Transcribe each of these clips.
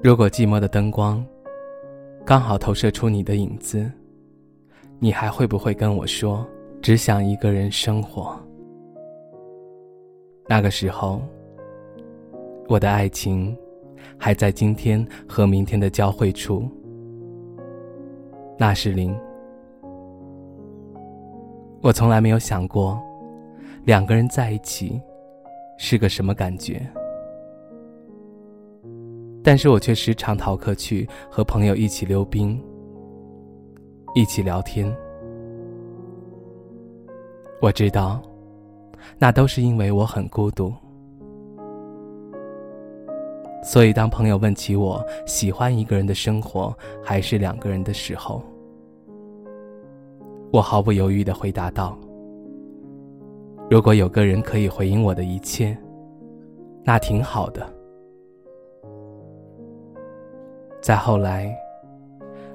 如果寂寞的灯光刚好投射出你的影子，你还会不会跟我说只想一个人生活？那个时候，我的爱情还在今天和明天的交汇处。那是零。我从来没有想过，两个人在一起是个什么感觉。但是我却时常逃课去和朋友一起溜冰，一起聊天。我知道，那都是因为我很孤独。所以，当朋友问起我喜欢一个人的生活还是两个人的时候，我毫不犹豫的回答道：“如果有个人可以回应我的一切，那挺好的。”再后来，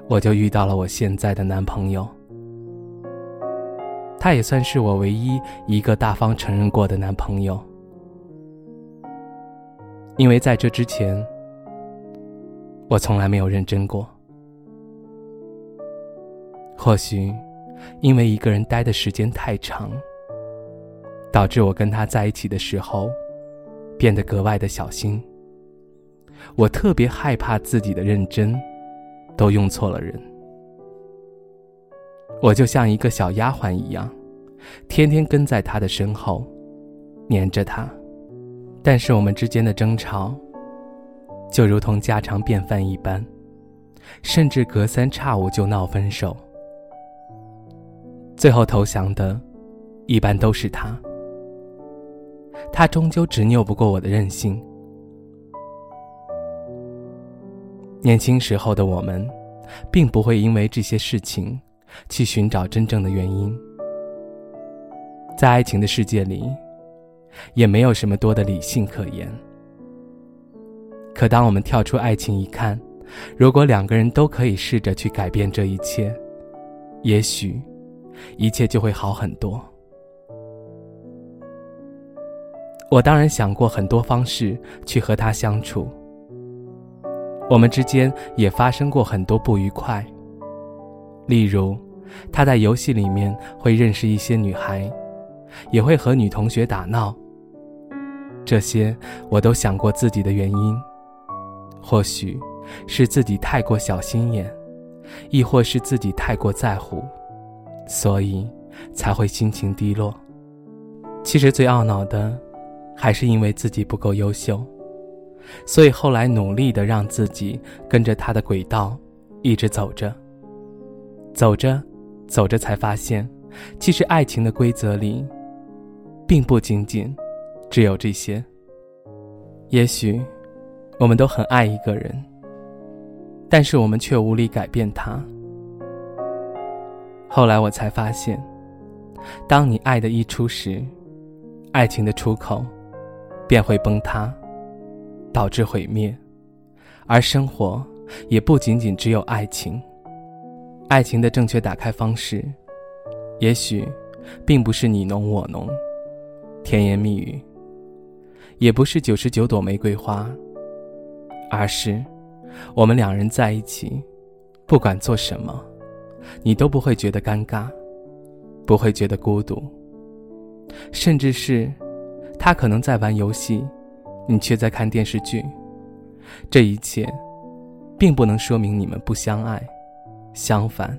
我就遇到了我现在的男朋友。他也算是我唯一一个大方承认过的男朋友，因为在这之前，我从来没有认真过。或许，因为一个人待的时间太长，导致我跟他在一起的时候，变得格外的小心。我特别害怕自己的认真，都用错了人。我就像一个小丫鬟一样，天天跟在他的身后，黏着他。但是我们之间的争吵，就如同家常便饭一般，甚至隔三差五就闹分手。最后投降的，一般都是他。他终究执拗不过我的任性。年轻时候的我们，并不会因为这些事情去寻找真正的原因。在爱情的世界里，也没有什么多的理性可言。可当我们跳出爱情一看，如果两个人都可以试着去改变这一切，也许一切就会好很多。我当然想过很多方式去和他相处。我们之间也发生过很多不愉快，例如，他在游戏里面会认识一些女孩，也会和女同学打闹。这些我都想过自己的原因，或许是自己太过小心眼，亦或是自己太过在乎，所以才会心情低落。其实最懊恼的，还是因为自己不够优秀。所以后来努力的让自己跟着他的轨道，一直走着。走着，走着才发现，其实爱情的规则里，并不仅仅只有这些。也许，我们都很爱一个人，但是我们却无力改变他。后来我才发现，当你爱的一出时，爱情的出口便会崩塌。导致毁灭，而生活也不仅仅只有爱情。爱情的正确打开方式，也许并不是你侬我侬、甜言蜜语，也不是九十九朵玫瑰花，而是我们两人在一起，不管做什么，你都不会觉得尴尬，不会觉得孤独，甚至是他可能在玩游戏。你却在看电视剧，这一切，并不能说明你们不相爱，相反，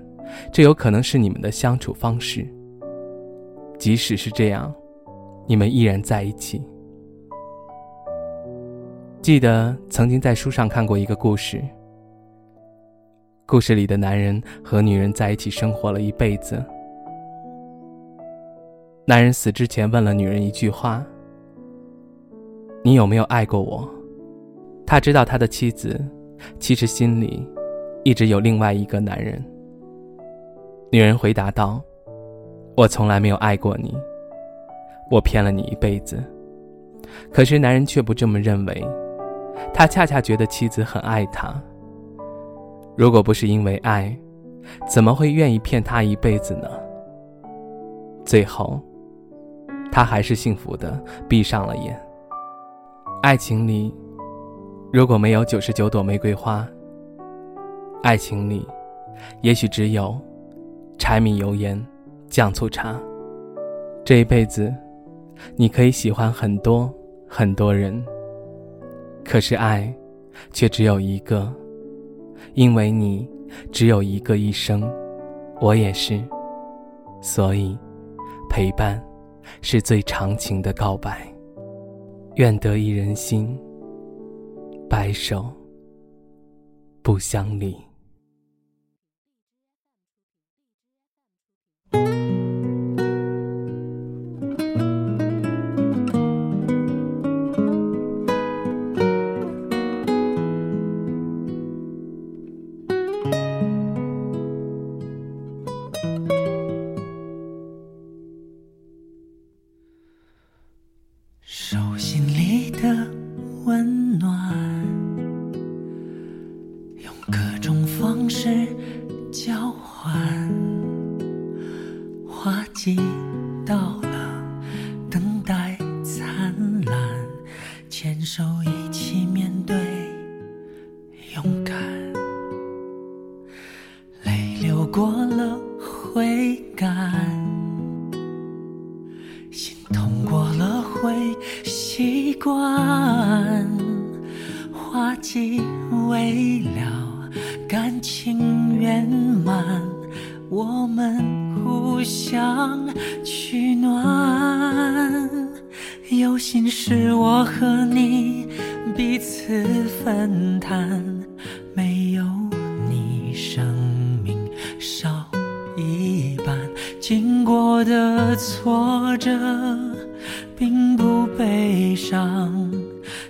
这有可能是你们的相处方式。即使是这样，你们依然在一起。记得曾经在书上看过一个故事，故事里的男人和女人在一起生活了一辈子，男人死之前问了女人一句话。你有没有爱过我？他知道他的妻子其实心里一直有另外一个男人。女人回答道：“我从来没有爱过你，我骗了你一辈子。”可是男人却不这么认为，他恰恰觉得妻子很爱他。如果不是因为爱，怎么会愿意骗他一辈子呢？最后，他还是幸福的闭上了眼。爱情里，如果没有九十九朵玫瑰花，爱情里也许只有柴米油盐酱醋茶。这一辈子，你可以喜欢很多很多人，可是爱却只有一个，因为你只有一个一生，我也是，所以陪伴是最长情的告白。愿得一人心，白首不相离。花季未了，感情圆满，我们。互相取暖，有心事我和你彼此分担，没有你生命少一半。经过的挫折并不悲伤，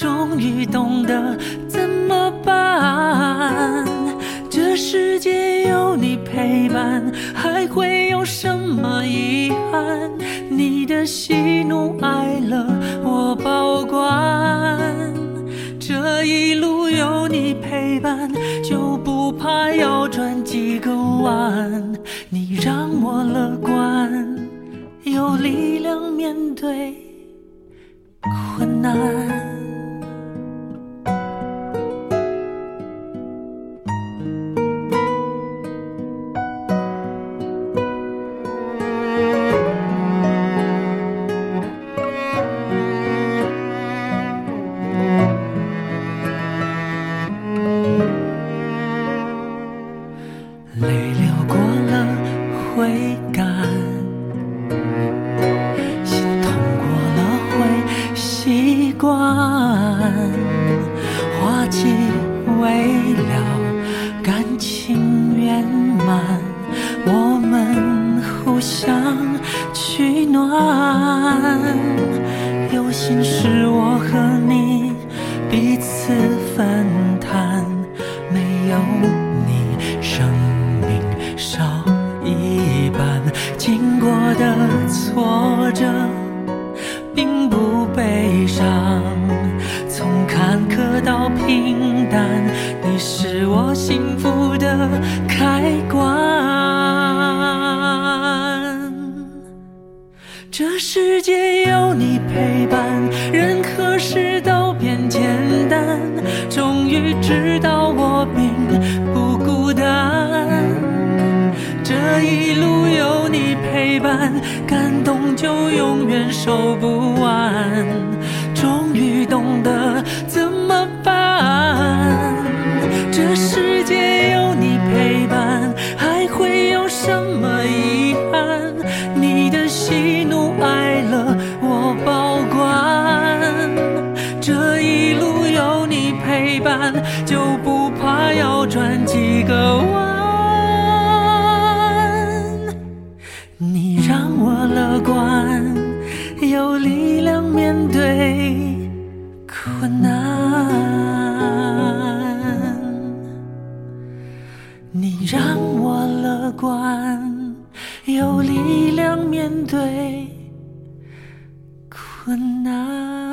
终于懂得怎么办。这世界有你陪伴，还会有什么遗憾？你的喜怒哀乐我保管，这一路有你陪伴，就不怕要转几个弯。你让我乐观，有力量面对困难。着并不悲伤，从坎坷到平淡，你是我幸福的开关。这世界有你陪伴，任何事都变简单。终于知道我并不孤单。这一路有陪伴，感动就永远收不完。终于懂得怎么办。这世界有你陪伴，还会有什么遗憾？你的喜怒哀乐我保管。这一路有你陪伴。就不怕要转几个弯，面对困难。